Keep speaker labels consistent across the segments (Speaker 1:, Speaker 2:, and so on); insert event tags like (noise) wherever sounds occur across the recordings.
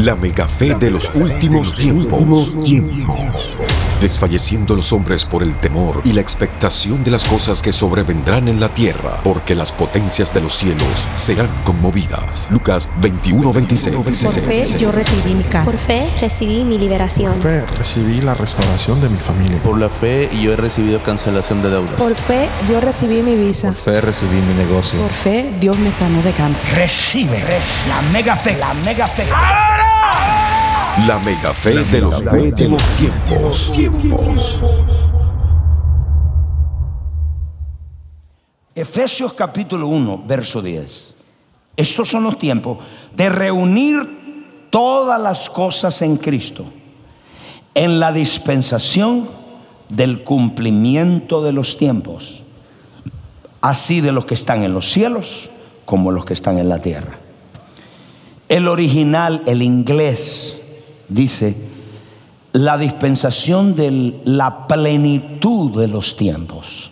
Speaker 1: La mega fe de los últimos tiempos. Desfalleciendo los hombres por el temor y la expectación de las cosas que sobrevendrán en la tierra, porque las potencias de los cielos serán conmovidas. Lucas 21, 26.
Speaker 2: Por fe yo recibí mi casa.
Speaker 3: Por fe recibí mi liberación.
Speaker 4: Por fe recibí la restauración de mi familia.
Speaker 5: Por la fe yo he recibido cancelación de deudas.
Speaker 6: Por fe yo recibí mi visa.
Speaker 7: Por fe recibí mi negocio.
Speaker 6: Por fe Dios me sanó de cáncer.
Speaker 8: Recibe, recibe la mega fe, la mega fe.
Speaker 1: La mega fe de los últimos tiempos. tiempos.
Speaker 8: Efesios capítulo 1, verso 10. Estos son los tiempos de reunir todas las cosas en Cristo en la dispensación del cumplimiento de los tiempos, así de los que están en los cielos como los que están en la tierra. El original, el inglés, dice, la dispensación de la plenitud de los tiempos.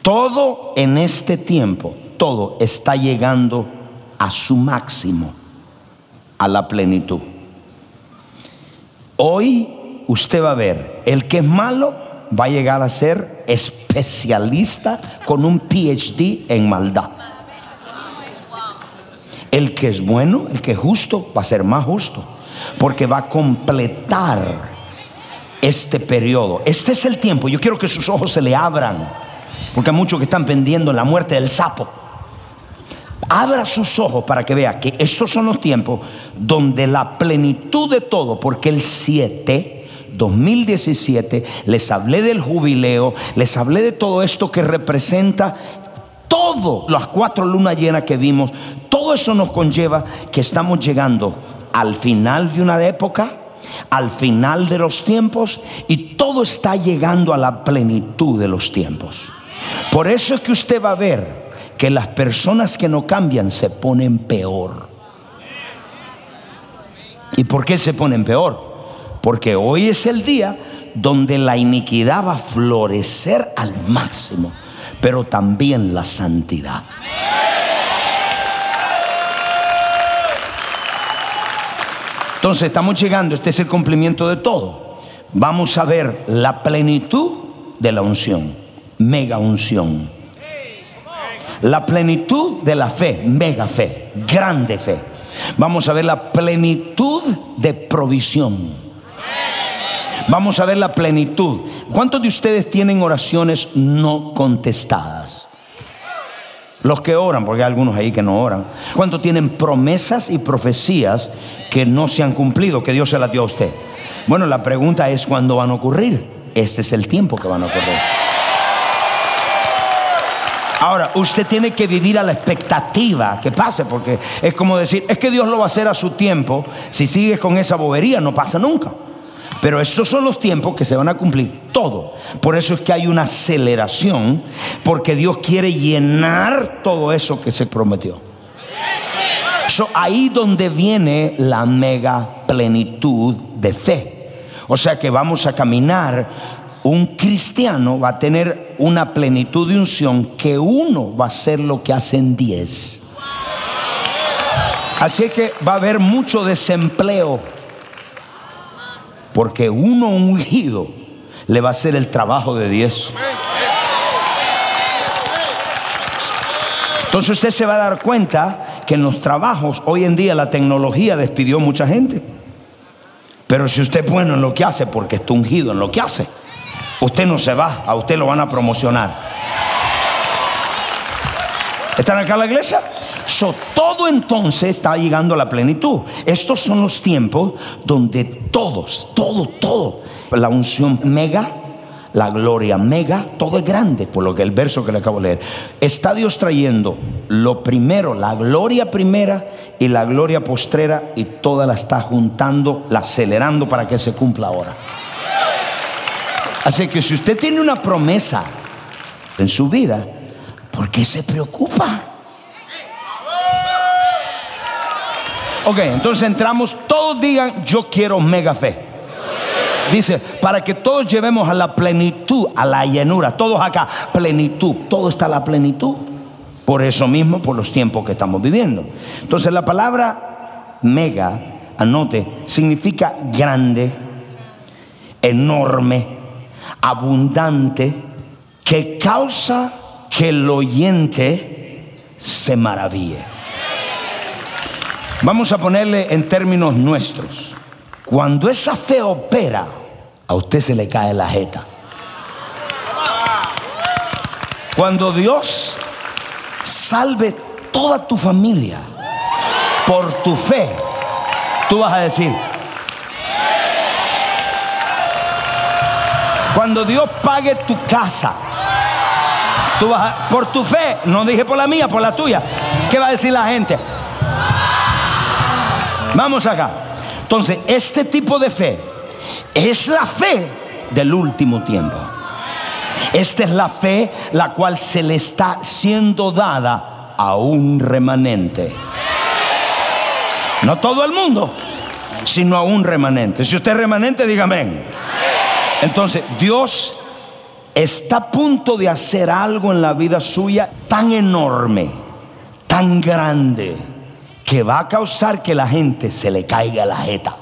Speaker 8: Todo en este tiempo, todo está llegando a su máximo, a la plenitud. Hoy usted va a ver, el que es malo va a llegar a ser especialista con un PhD en maldad. El que es bueno, el que es justo, va a ser más justo porque va a completar este periodo. Este es el tiempo. Yo quiero que sus ojos se le abran, porque hay muchos que están pendiendo la muerte del sapo. Abra sus ojos para que vea que estos son los tiempos donde la plenitud de todo, porque el 7, 2017, les hablé del jubileo, les hablé de todo esto que representa todo, las cuatro lunas llenas que vimos, todo eso nos conlleva que estamos llegando al final de una época, al final de los tiempos y todo está llegando a la plenitud de los tiempos. Por eso es que usted va a ver que las personas que no cambian se ponen peor. ¿Y por qué se ponen peor? Porque hoy es el día donde la iniquidad va a florecer al máximo, pero también la santidad. Entonces estamos llegando, este es el cumplimiento de todo. Vamos a ver la plenitud de la unción, mega unción. La plenitud de la fe, mega fe, grande fe. Vamos a ver la plenitud de provisión. Vamos a ver la plenitud. ¿Cuántos de ustedes tienen oraciones no contestadas? Los que oran, porque hay algunos ahí que no oran. ¿Cuántos tienen promesas y profecías que no se han cumplido, que Dios se las dio a usted? Bueno, la pregunta es cuándo van a ocurrir. Este es el tiempo que van a ocurrir. Ahora, usted tiene que vivir a la expectativa que pase, porque es como decir, es que Dios lo va a hacer a su tiempo. Si sigues con esa bobería, no pasa nunca. Pero esos son los tiempos que se van a cumplir todo. Por eso es que hay una aceleración, porque Dios quiere llenar todo eso que se prometió. So, ahí donde viene la mega plenitud de fe. O sea que vamos a caminar. Un cristiano va a tener una plenitud de unción que uno va a hacer lo que hacen diez. Así que va a haber mucho desempleo porque uno ungido le va a hacer el trabajo de diez. Entonces usted se va a dar cuenta que en los trabajos hoy en día la tecnología despidió mucha gente. Pero si usted es bueno en lo que hace, porque está ungido en lo que hace, usted no se va, a usted lo van a promocionar. ¿Están acá en la iglesia? Todo entonces está llegando a la plenitud. Estos son los tiempos donde todos, todo, todo, la unción mega, la gloria mega, todo es grande, por lo que el verso que le acabo de leer. Está Dios trayendo lo primero, la gloria primera y la gloria postrera, y toda la está juntando, la acelerando para que se cumpla ahora. Así que si usted tiene una promesa en su vida, ¿por qué se preocupa? Ok, entonces entramos, todos digan, yo quiero mega fe. Dice, para que todos llevemos a la plenitud, a la llenura, todos acá, plenitud, todo está a la plenitud. Por eso mismo, por los tiempos que estamos viviendo. Entonces la palabra mega, anote, significa grande, enorme, abundante, que causa que el oyente se maraville. Vamos a ponerle en términos nuestros. Cuando esa fe opera, a usted se le cae la jeta. Cuando Dios salve toda tu familia por tu fe, tú vas a decir, cuando Dios pague tu casa, tú vas a, por tu fe, no dije por la mía, por la tuya, ¿qué va a decir la gente? Vamos acá. Entonces, este tipo de fe es la fe del último tiempo. Esta es la fe la cual se le está siendo dada a un remanente. No todo el mundo, sino a un remanente. Si usted es remanente, dígame. Entonces, Dios está a punto de hacer algo en la vida suya tan enorme, tan grande que va a causar que la gente se le caiga la jeta.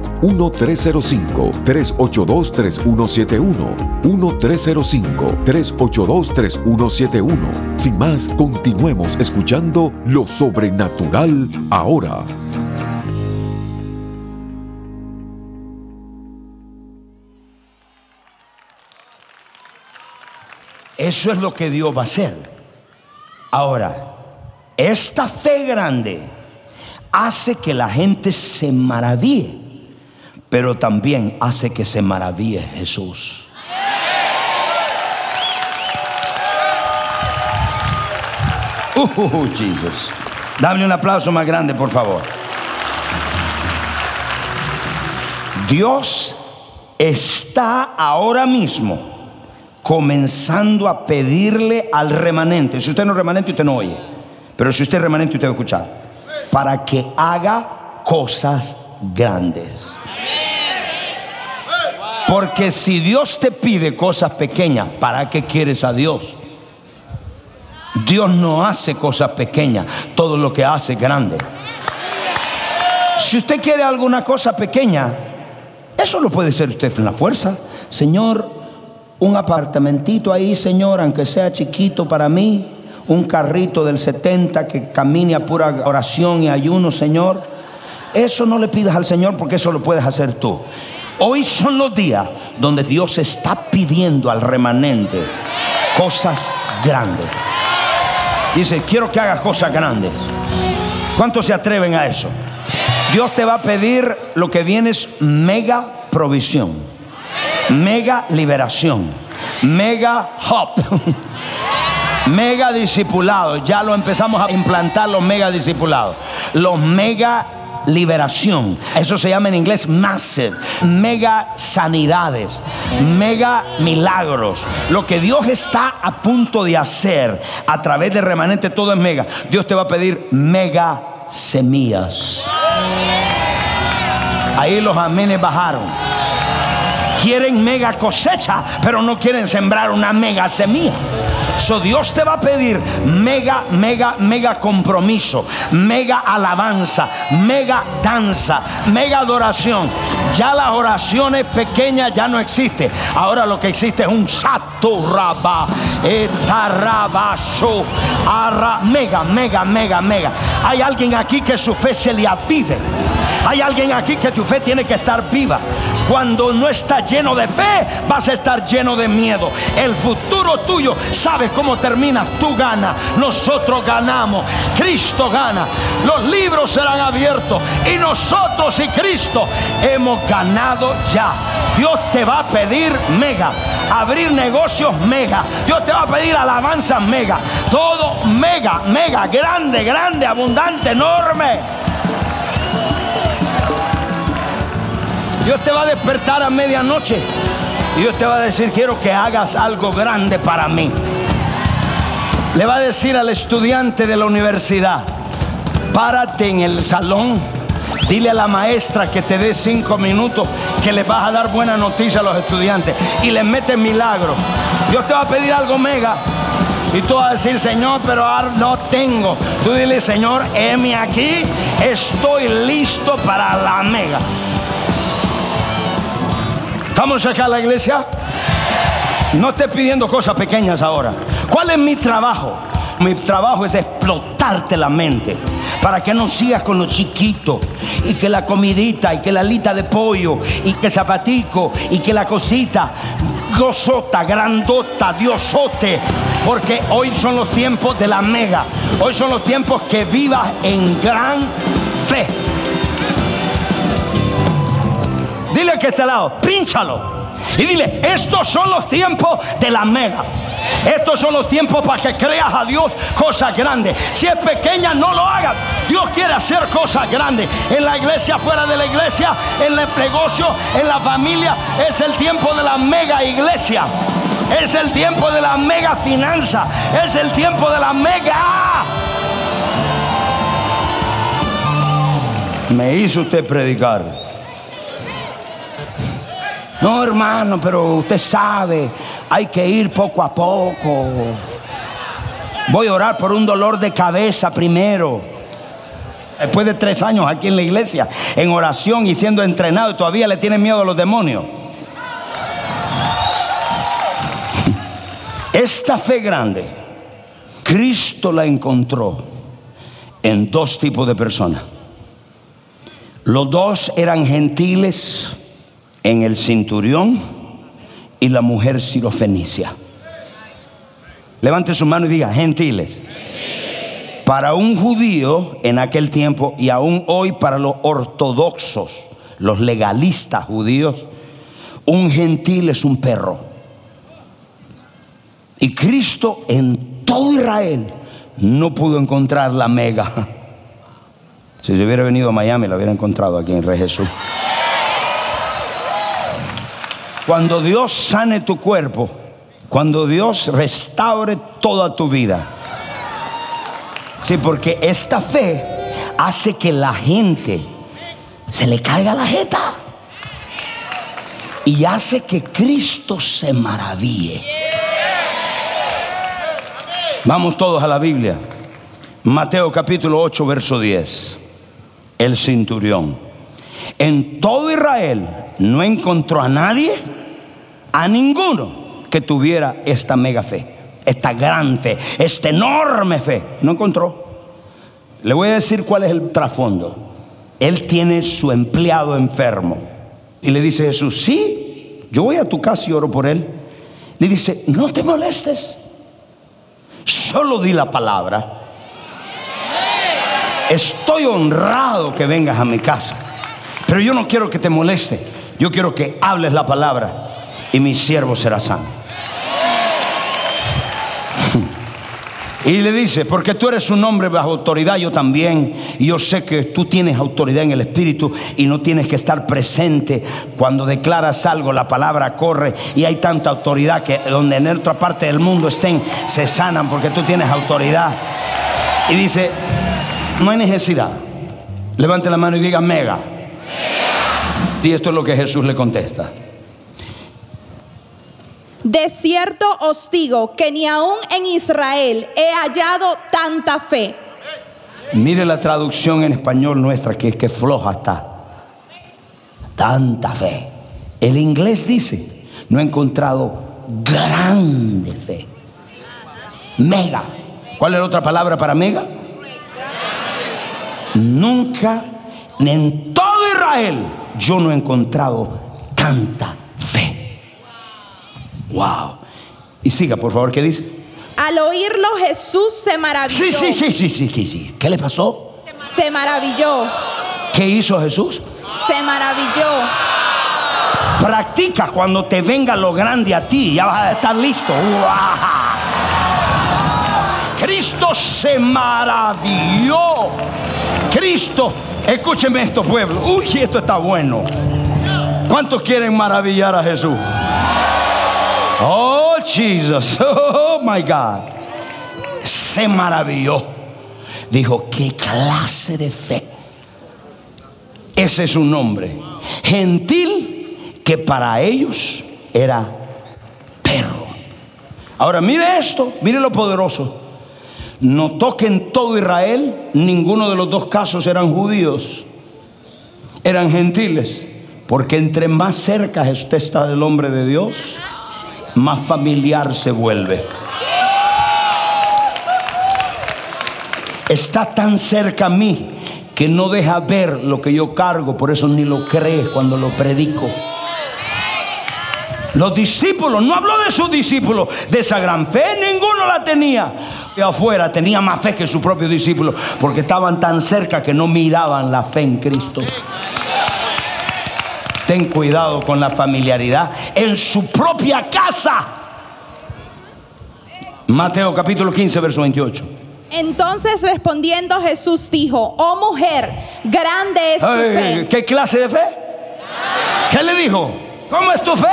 Speaker 1: 1-305-382-3171. 1-305-382-3171. Sin más, continuemos escuchando lo sobrenatural ahora.
Speaker 8: Eso es lo que Dios va a hacer. Ahora, esta fe grande hace que la gente se maraville, pero también hace que se maraville Jesús. Uh, Jesus. Dame un aplauso más grande, por favor. Dios está ahora mismo comenzando a pedirle al remanente. Si usted no es remanente, usted no oye. Pero si usted es remanente, usted va a escuchar. Para que haga cosas grandes. Porque si Dios te pide cosas pequeñas, ¿para qué quieres a Dios? Dios no hace cosas pequeñas, todo lo que hace es grande. Si usted quiere alguna cosa pequeña, eso lo puede ser usted en la fuerza. Señor, un apartamentito ahí, Señor, aunque sea chiquito para mí, un carrito del 70 que camine a pura oración y ayuno, Señor. Eso no le pidas al Señor porque eso lo puedes hacer tú. Hoy son los días donde Dios está pidiendo al remanente cosas grandes. Dice, quiero que hagas cosas grandes. ¿Cuántos se atreven a eso? Dios te va a pedir lo que viene es mega provisión, mega liberación, mega hop, (laughs) mega discipulados. Ya lo empezamos a implantar los mega discipulados, los mega liberación. Eso se llama en inglés massive, mega sanidades, mega milagros. Lo que Dios está a punto de hacer a través de remanente, todo es mega. Dios te va a pedir mega semillas. Ahí los amenes bajaron. Quieren mega cosecha, pero no quieren sembrar una mega semilla. So Dios te va a pedir mega, mega, mega compromiso, mega alabanza, mega danza, mega adoración. Ya las oraciones pequeñas ya no existen. Ahora lo que existe es un sato raba, etarrabaso, arra, mega, mega, mega, mega. Hay alguien aquí que su fe se le avive Hay alguien aquí que tu fe tiene que estar viva. Cuando no estás lleno de fe, vas a estar lleno de miedo. El futuro tuyo, sabes cómo termina. Tú ganas, nosotros ganamos, Cristo gana. Los libros serán abiertos y nosotros y Cristo hemos ganado ya. Dios te va a pedir mega, abrir negocios mega. Dios te va a pedir alabanza mega. Todo mega, mega, grande, grande, abundante, enorme. Dios te va a despertar a medianoche. Y Dios te va a decir, quiero que hagas algo grande para mí. Le va a decir al estudiante de la universidad, párate en el salón, dile a la maestra que te dé cinco minutos, que le vas a dar buena noticia a los estudiantes. Y les mete milagro. Dios te va a pedir algo mega. Y tú vas a decir, Señor, pero ahora no tengo. Tú dile, Señor, heme aquí, estoy listo para la mega. ¿Estamos acá en la iglesia? No estés pidiendo cosas pequeñas ahora. ¿Cuál es mi trabajo? Mi trabajo es explotarte la mente para que no sigas con lo chiquito y que la comidita y que la alita de pollo y que zapatico y que la cosita gozota, grandota, diosote, porque hoy son los tiempos de la mega. Hoy son los tiempos que vivas en gran fe. Dile que este lado, pínchalo. Y dile, estos son los tiempos de la mega. Estos son los tiempos para que creas a Dios cosas grandes. Si es pequeña, no lo hagas. Dios quiere hacer cosas grandes. En la iglesia, fuera de la iglesia, en el negocio, en la familia. Es el tiempo de la mega iglesia. Es el tiempo de la mega finanza. Es el tiempo de la mega. Me hizo usted predicar. No, hermano, pero usted sabe, hay que ir poco a poco. Voy a orar por un dolor de cabeza primero. Después de tres años aquí en la iglesia, en oración y siendo entrenado, todavía le tiene miedo a los demonios. Esta fe grande, Cristo la encontró en dos tipos de personas. Los dos eran gentiles en el cinturión y la mujer sirofenicia. Levante su mano y diga, gentiles. Para un judío en aquel tiempo y aún hoy para los ortodoxos, los legalistas judíos, un gentil es un perro. Y Cristo en todo Israel no pudo encontrar la mega. (laughs) Si se hubiera venido a Miami, la hubiera encontrado aquí en Rey Jesús. Cuando Dios sane tu cuerpo, cuando Dios restaure toda tu vida. Sí, porque esta fe hace que la gente se le caiga la jeta y hace que Cristo se maraville. Vamos todos a la Biblia. Mateo capítulo 8, verso 10. El centurión. En todo Israel no encontró a nadie, a ninguno que tuviera esta mega fe, esta gran fe, esta enorme fe. No encontró. Le voy a decir cuál es el trasfondo. Él tiene su empleado enfermo. Y le dice Jesús, sí, yo voy a tu casa y oro por él. Le dice, no te molestes. Solo di la palabra. Estoy honrado que vengas a mi casa. Pero yo no quiero que te moleste. Yo quiero que hables la palabra y mi siervo será sano. Y le dice, porque tú eres un hombre bajo autoridad, yo también. Y yo sé que tú tienes autoridad en el Espíritu y no tienes que estar presente cuando declaras algo, la palabra corre y hay tanta autoridad que donde en otra parte del mundo estén, se sanan porque tú tienes autoridad. Y dice, no hay necesidad. Levante la mano y diga, mega. Y esto es lo que Jesús le contesta.
Speaker 2: De cierto os digo que ni aún en Israel he hallado tanta fe.
Speaker 8: Mire la traducción en español nuestra, que es que floja está. Tanta fe. El inglés dice, no he encontrado grande fe. Mega. ¿Cuál es la otra palabra para mega? Nunca, ni en todo Israel yo no he encontrado tanta. Wow. Y siga, por favor, ¿qué dice?
Speaker 2: Al oírlo Jesús se maravilló.
Speaker 8: Sí, sí, sí, sí, sí, sí, sí. ¿Qué le pasó?
Speaker 2: Se maravilló.
Speaker 8: ¿Qué hizo Jesús?
Speaker 2: Se maravilló.
Speaker 8: Practica cuando te venga lo grande a ti, ya vas a estar listo. ¡Uah! Cristo se maravilló. Cristo, escúcheme esto, pueblo. Uy, esto está bueno. ¿Cuántos quieren maravillar a Jesús? Oh, Jesus. (laughs) Oh, my God. Se maravilló. Dijo, ¿qué clase de fe? Ese es su nombre. Gentil que para ellos era perro. Ahora mire esto, mire lo poderoso. Notó que en todo Israel ninguno de los dos casos eran judíos, eran gentiles. Porque entre más cerca usted está del hombre de Dios, más familiar se vuelve. Está tan cerca a mí que no deja ver lo que yo cargo, por eso ni lo cree cuando lo predico. Los discípulos, no habló de sus discípulos, de esa gran fe, ninguno la tenía. Y afuera tenía más fe que su propio discípulo, porque estaban tan cerca que no miraban la fe en Cristo. Ten cuidado con la familiaridad en su propia casa. Mateo capítulo 15, verso 28.
Speaker 2: Entonces respondiendo Jesús dijo, oh mujer, grande es tu
Speaker 8: Ay,
Speaker 2: fe.
Speaker 8: ¿Qué clase de fe? ¿Qué le dijo? ¿Cómo es tu fe?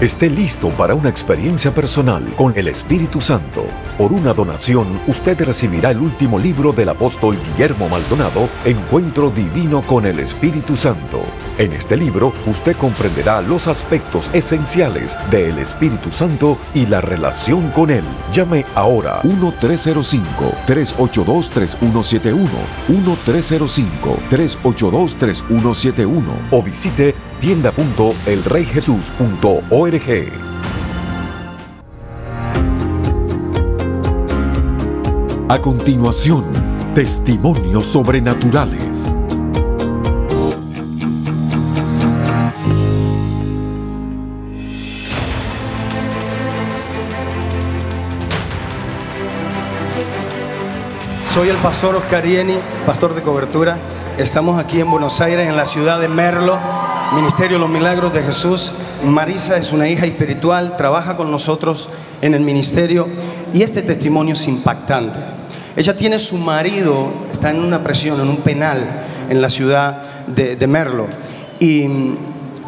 Speaker 1: Esté listo para una experiencia personal con el Espíritu Santo. Por una donación, usted recibirá el último libro del apóstol Guillermo Maldonado, Encuentro Divino con el Espíritu Santo. En este libro, usted comprenderá los aspectos esenciales del Espíritu Santo y la relación con él. Llame ahora 1-305-382-3171, 1-305-382-3171 o visite tienda.elreyjesus.org. A continuación, testimonios sobrenaturales.
Speaker 7: Soy el pastor Oscar Ieni, pastor de cobertura. Estamos aquí en Buenos Aires, en la ciudad de Merlo, Ministerio de los Milagros de Jesús. Marisa es una hija espiritual, trabaja con nosotros en el ministerio y este testimonio es impactante. Ella tiene su marido, está en una presión, en un penal en la ciudad de, Merlo y mm,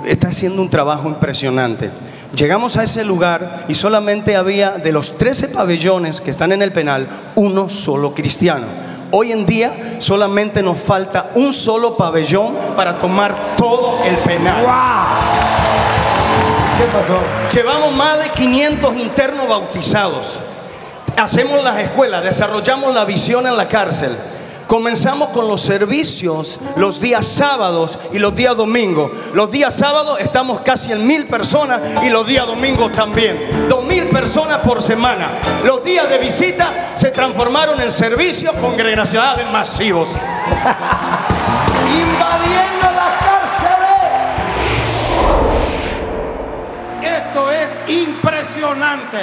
Speaker 7: está haciendo un trabajo impresionante. Llegamos a ese lugar y solamente había de los 13 pabellones que están en el penal, uno solo cristiano. Hoy en día solamente nos falta un solo pabellón para tomar todo el penal.
Speaker 8: ¿Qué pasó?
Speaker 7: Llevamos más de 500 internos bautizados. Hacemos las escuelas, desarrollamos la visión en la cárcel. Comenzamos con los servicios los días sábados y los días domingos. Los días sábados estamos casi en mil personas y los días domingos también. Dos mil personas por semana. Los días de visita se transformaron en servicios congregacionales masivos. (laughs)
Speaker 8: Invadiendo las cárceles.
Speaker 9: Esto es impresionante.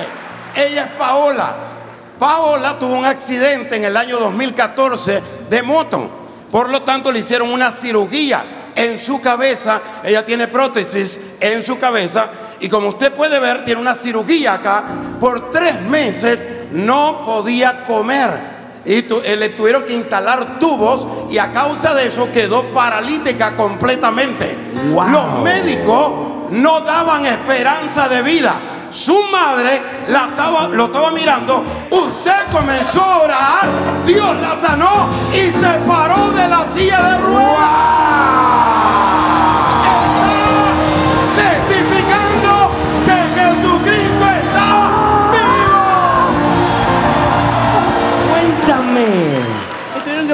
Speaker 9: Ella es Paola. Paola tuvo un accidente en el año 2014 de moto. Por lo tanto, le hicieron una cirugía en su cabeza. Ella tiene prótesis en su cabeza. Y como usted puede ver, tiene una cirugía acá. Por tres meses no podía comer. Y tu- eh, le tuvieron que instalar tubos y a causa de eso quedó paralítica completamente.
Speaker 8: Wow.
Speaker 9: Los médicos no daban esperanza de vida. Su madre la estaba, lo estaba mirando. Usted comenzó a orar. Dios la sanó y se paró de la silla de ruedas.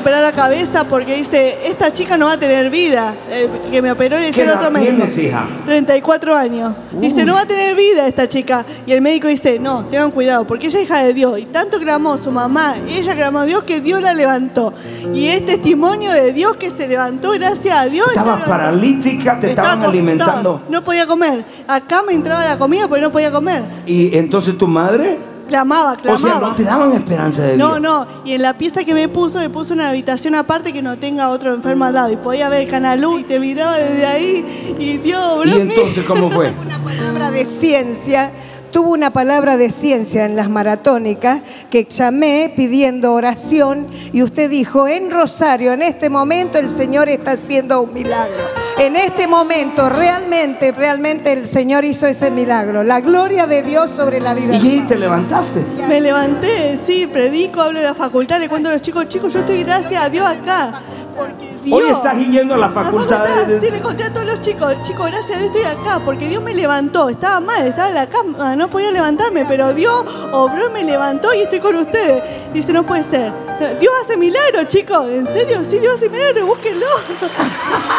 Speaker 10: Operar la cabeza porque dice, esta chica no va a tener vida. Eh, que me operó y
Speaker 8: ¿Qué
Speaker 10: dice el otro médico.
Speaker 8: tienes, hija?
Speaker 10: 34 años. Dice, no va a tener vida esta chica. Y el médico dice, no, tengan cuidado, porque ella es hija de Dios. Y tanto clamó su mamá, ella clamó a Dios que Dios la levantó. Y es testimonio de Dios que se levantó gracias a Dios.
Speaker 8: Estabas
Speaker 10: Estaba-
Speaker 8: paralítica, te
Speaker 10: estaba
Speaker 8: estaban alimentando.
Speaker 10: No podía comer. Acá me entraba la comida, pero no podía comer.
Speaker 8: Y entonces tu madre,
Speaker 10: Clamaba,
Speaker 8: o
Speaker 10: clamaba.
Speaker 8: sea, no te daban esperanza de
Speaker 10: No,
Speaker 8: vida.
Speaker 10: no, y en la pieza que me puso, me puso una habitación aparte que no tenga otro enfermo al lado. Y podía ver el canal U y te miraba desde ahí. Y Dios, bro.
Speaker 8: ¿Y entonces cómo fue? (laughs)
Speaker 11: palabra de ciencia, tuvo una palabra de ciencia en las maratónicas que llamé pidiendo oración y usted dijo, en Rosario, en este momento el Señor está haciendo un milagro. En este momento, realmente, realmente el Señor hizo ese milagro. La gloria de Dios sobre la vida.
Speaker 8: ¿Y te levantaste?
Speaker 10: Me levanté, sí, predico, hablo de la facultad, le cuento a los chicos, chicos, yo estoy gracias a Dios acá. Porque Dios,
Speaker 8: Hoy estás yendo a la facultad
Speaker 10: facultad,
Speaker 8: de-
Speaker 10: Sí, le conté a todos los chicos, chicos, gracias a Dios estoy acá, porque Dios me levantó, estaba mal, estaba en la cama, no podía levantarme, pero Dios obró y me levantó y estoy con ustedes. Dice, no puede ser. Dios hace milagros, chicos, ¿en serio? Sí, Dios hace milagros, búsquenlo. (laughs)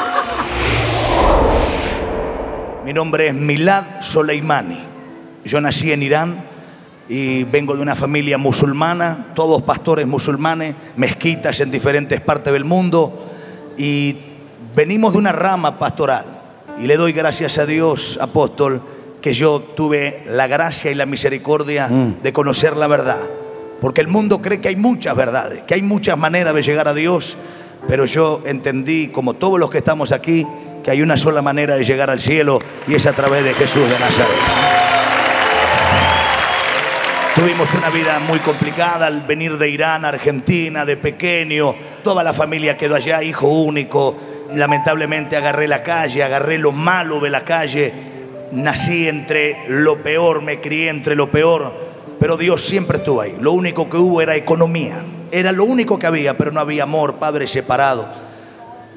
Speaker 12: Mi nombre es Milad Soleimani. Yo nací en Irán y vengo de una familia musulmana, todos pastores musulmanes, mezquitas en diferentes partes del mundo y venimos de una rama pastoral. Y le doy gracias a Dios, apóstol, que yo tuve la gracia y la misericordia de conocer la verdad. Porque el mundo cree que hay muchas verdades, que hay muchas maneras de llegar a Dios, pero yo entendí, como todos los que estamos aquí, que hay una sola manera de llegar al cielo y es a través de Jesús de Nazaret. Tuvimos una vida muy complicada al venir de Irán Argentina, de pequeño. Toda la familia quedó allá, hijo único. Lamentablemente agarré la calle, agarré lo malo de la calle. Nací entre lo peor, me crié entre lo peor. Pero Dios siempre estuvo ahí. Lo único que hubo era economía. Era lo único que había, pero no había amor, padre separado.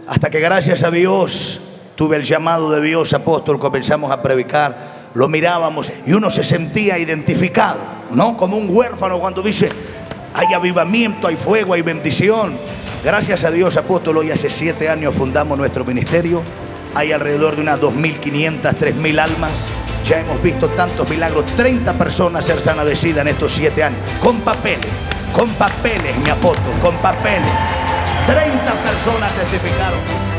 Speaker 12: Hasta que gracias a Dios tuve el llamado de Dios, apóstol, comenzamos a predicar, lo mirábamos y uno se sentía identificado, ¿no? Como un huérfano cuando dice, hay avivamiento, hay fuego, hay bendición. Gracias a Dios, apóstol, hoy hace siete años fundamos nuestro ministerio. Hay alrededor de unas 2.500, 3.000 almas. Ya hemos visto tantos milagros, 30 personas ser sanadecidas en estos siete años, con papeles, con papeles, mi apóstol, con papeles. 30 personas testificaron.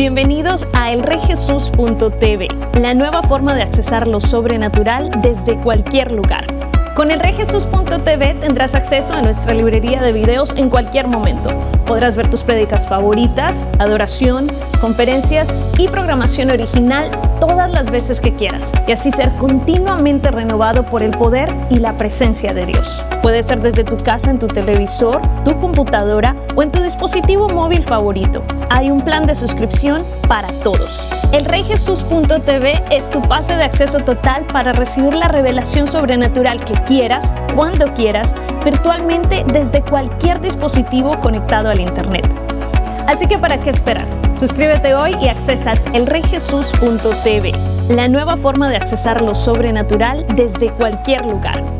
Speaker 13: Bienvenidos a elreyjesus.tv, la nueva forma de accesar lo sobrenatural desde cualquier lugar. Con elreyjesus.tv tendrás acceso a nuestra librería de videos en cualquier momento. Podrás ver tus prédicas favoritas, adoración, conferencias y programación original todas las veces que quieras y así ser continuamente renovado por el poder y la presencia de Dios. Puede ser desde tu casa en tu televisor, tu computadora en tu dispositivo móvil favorito. Hay un plan de suscripción para todos. Elreyjesus.tv es tu pase de acceso total para recibir la revelación sobrenatural que quieras, cuando quieras, virtualmente desde cualquier dispositivo conectado al Internet. Así que ¿para qué esperar? Suscríbete hoy y accesa elreyjesus.tv, la nueva forma de accesar lo sobrenatural desde cualquier lugar.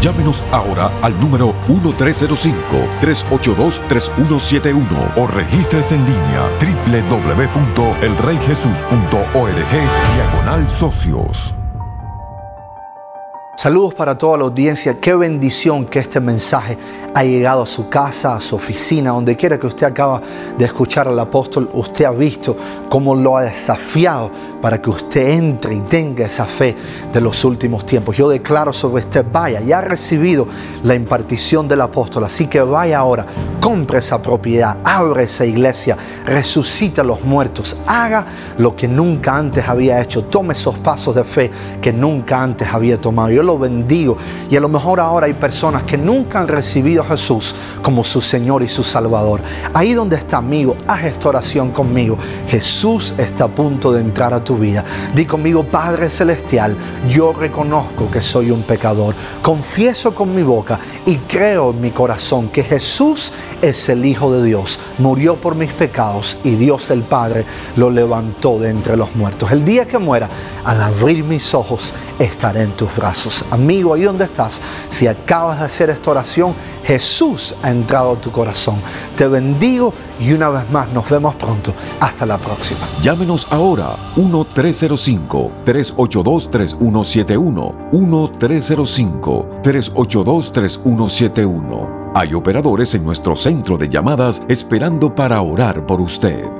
Speaker 1: Llámenos ahora al número 1305-382-3171 o registres en línea www.elreyjesus.org diagonal socios.
Speaker 14: Saludos para toda la audiencia. Qué bendición que este mensaje ha llegado a su casa, a su oficina, donde quiera que usted acaba de escuchar al apóstol. Usted ha visto cómo lo ha desafiado para que usted entre y tenga esa fe de los últimos tiempos. Yo declaro sobre usted, vaya, ya ha recibido la impartición del apóstol. Así que vaya ahora, compre esa propiedad, abre esa iglesia, resucita a los muertos, haga lo que nunca antes había hecho. Tome esos pasos de fe que nunca antes había tomado. Yo lo bendigo. Y a lo mejor ahora hay personas que nunca han recibido Jesús como su Señor y su Salvador. Ahí donde está, amigo, haz esta oración conmigo. Jesús está a punto de entrar a tu vida. Di conmigo, Padre Celestial, yo reconozco que soy un pecador. Confieso con mi boca y creo en mi corazón que Jesús es el Hijo de Dios. Murió por mis pecados y Dios el Padre lo levantó de entre los muertos. El día que muera, al abrir mis ojos, estaré en tus brazos. Amigo, ahí donde estás, si acabas de hacer esta oración, Jesús ha entrado a tu corazón. Te bendigo y una vez más nos vemos pronto. Hasta la próxima.
Speaker 1: Llámenos ahora 1-305-382-3171. 1-305-382-3171. Hay operadores en nuestro centro de llamadas esperando para orar por usted.